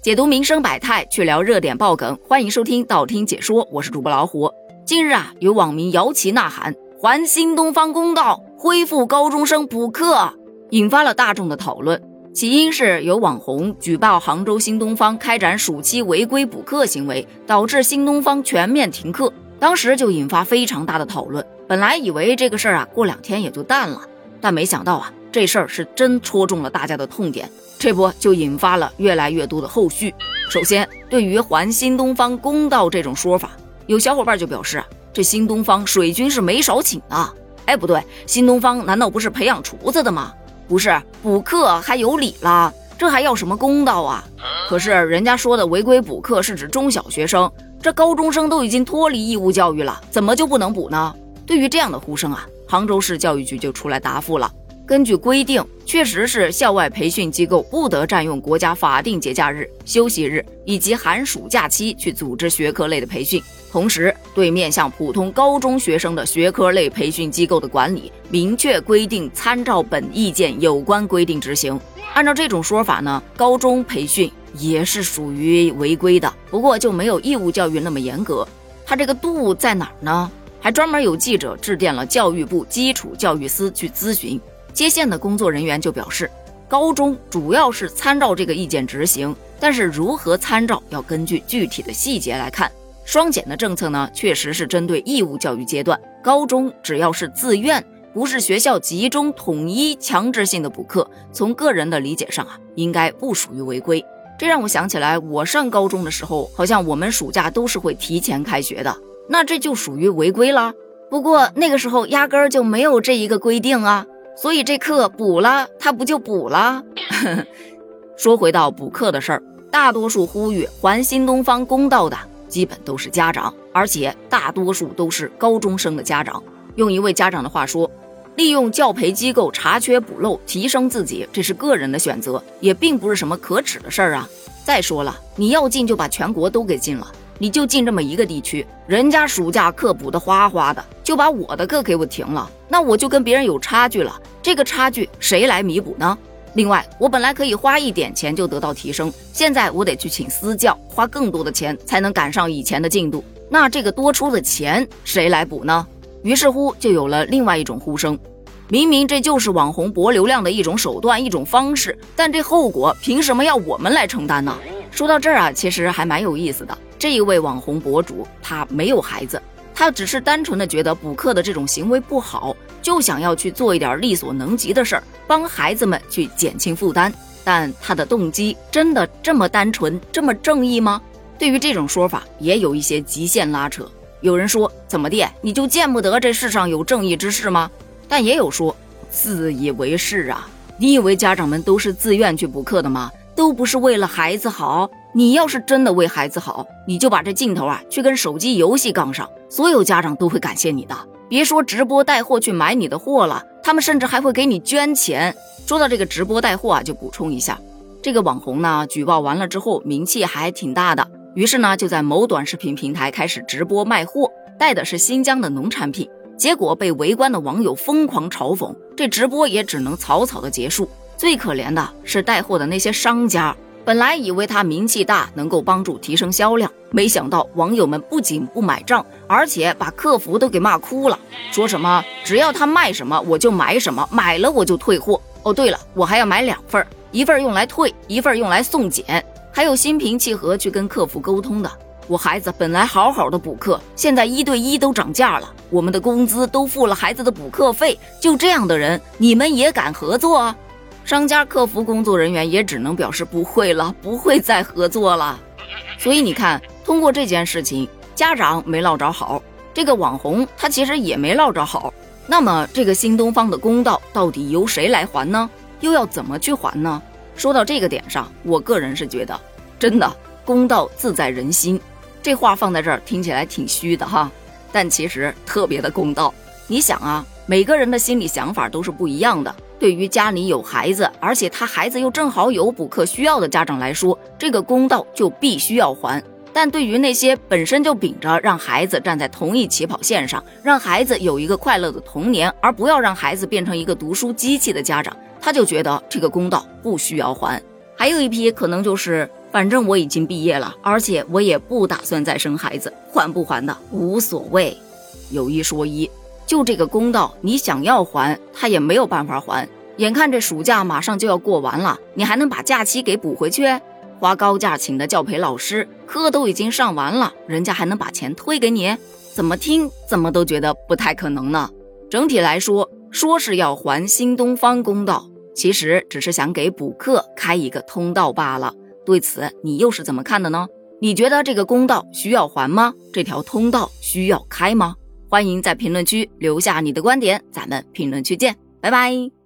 解读民生百态，去聊热点爆梗，欢迎收听道听解说，我是主播老虎。近日啊，有网民摇旗呐喊，还新东方公道，恢复高中生补课，引发了大众的讨论。起因是有网红举报杭州新东方开展暑期违规补课行为，导致新东方全面停课，当时就引发非常大的讨论。本来以为这个事儿啊，过两天也就淡了，但没想到啊。这事儿是真戳中了大家的痛点，这不就引发了越来越多的后续。首先，对于还新东方公道这种说法，有小伙伴就表示，这新东方水军是没少请啊。哎，不对，新东方难道不是培养厨子的吗？不是，补课还有理了，这还要什么公道啊？可是人家说的违规补课是指中小学生，这高中生都已经脱离义务教育了，怎么就不能补呢？对于这样的呼声啊，杭州市教育局就出来答复了。根据规定，确实是校外培训机构不得占用国家法定节假日、休息日以及寒暑假期去组织学科类的培训。同时，对面向普通高中学生的学科类培训机构的管理，明确规定参照本意见有关规定执行。按照这种说法呢，高中培训也是属于违规的，不过就没有义务教育那么严格。它这个度在哪儿呢？还专门有记者致电了教育部基础教育司去咨询。接线的工作人员就表示，高中主要是参照这个意见执行，但是如何参照要根据具体的细节来看。双减的政策呢，确实是针对义务教育阶段，高中只要是自愿，不是学校集中统一强制性的补课，从个人的理解上啊，应该不属于违规。这让我想起来，我上高中的时候，好像我们暑假都是会提前开学的，那这就属于违规了。不过那个时候压根儿就没有这一个规定啊。所以这课补了，他不就补了？说回到补课的事儿，大多数呼吁还新东方公道的，基本都是家长，而且大多数都是高中生的家长。用一位家长的话说，利用教培机构查缺补漏，提升自己，这是个人的选择，也并不是什么可耻的事儿啊。再说了，你要进就把全国都给禁了。你就进这么一个地区，人家暑假课补的哗哗的，就把我的课给我停了，那我就跟别人有差距了。这个差距谁来弥补呢？另外，我本来可以花一点钱就得到提升，现在我得去请私教，花更多的钱才能赶上以前的进度。那这个多出的钱谁来补呢？于是乎，就有了另外一种呼声：明明这就是网红博流量的一种手段、一种方式，但这后果凭什么要我们来承担呢？说到这儿啊，其实还蛮有意思的。这一位网红博主，他没有孩子，他只是单纯的觉得补课的这种行为不好，就想要去做一点力所能及的事儿，帮孩子们去减轻负担。但他的动机真的这么单纯，这么正义吗？对于这种说法，也有一些极限拉扯。有人说，怎么地，你就见不得这世上有正义之士吗？但也有说，自以为是啊！你以为家长们都是自愿去补课的吗？都不是为了孩子好。你要是真的为孩子好，你就把这劲头啊去跟手机游戏杠上，所有家长都会感谢你的。别说直播带货去买你的货了，他们甚至还会给你捐钱。说到这个直播带货啊，就补充一下，这个网红呢举报完了之后，名气还挺大的，于是呢就在某短视频平台开始直播卖货，带的是新疆的农产品，结果被围观的网友疯狂嘲讽，这直播也只能草草的结束。最可怜的是带货的那些商家。本来以为他名气大，能够帮助提升销量，没想到网友们不仅不买账，而且把客服都给骂哭了，说什么只要他卖什么我就买什么，买了我就退货。哦，对了，我还要买两份，一份用来退，一份用来送检，还有心平气和去跟客服沟通的。我孩子本来好好的补课，现在一对一都涨价了，我们的工资都付了孩子的补课费，就这样的人，你们也敢合作啊？商家客服工作人员也只能表示不会了，不会再合作了。所以你看，通过这件事情，家长没落着好，这个网红他其实也没落着好。那么这个新东方的公道到底由谁来还呢？又要怎么去还呢？说到这个点上，我个人是觉得，真的公道自在人心。这话放在这儿听起来挺虚的哈，但其实特别的公道。你想啊，每个人的心理想法都是不一样的。对于家里有孩子，而且他孩子又正好有补课需要的家长来说，这个公道就必须要还。但对于那些本身就秉着让孩子站在同一起跑线上，让孩子有一个快乐的童年，而不要让孩子变成一个读书机器的家长，他就觉得这个公道不需要还。还有一批可能就是反正我已经毕业了，而且我也不打算再生孩子，还不还的无所谓。有一说一，就这个公道，你想要还，他也没有办法还。眼看这暑假马上就要过完了，你还能把假期给补回去？花高价请的教培老师，课都已经上完了，人家还能把钱退给你？怎么听怎么都觉得不太可能呢。整体来说，说是要还新东方公道，其实只是想给补课开一个通道罢了。对此，你又是怎么看的呢？你觉得这个公道需要还吗？这条通道需要开吗？欢迎在评论区留下你的观点，咱们评论区见，拜拜。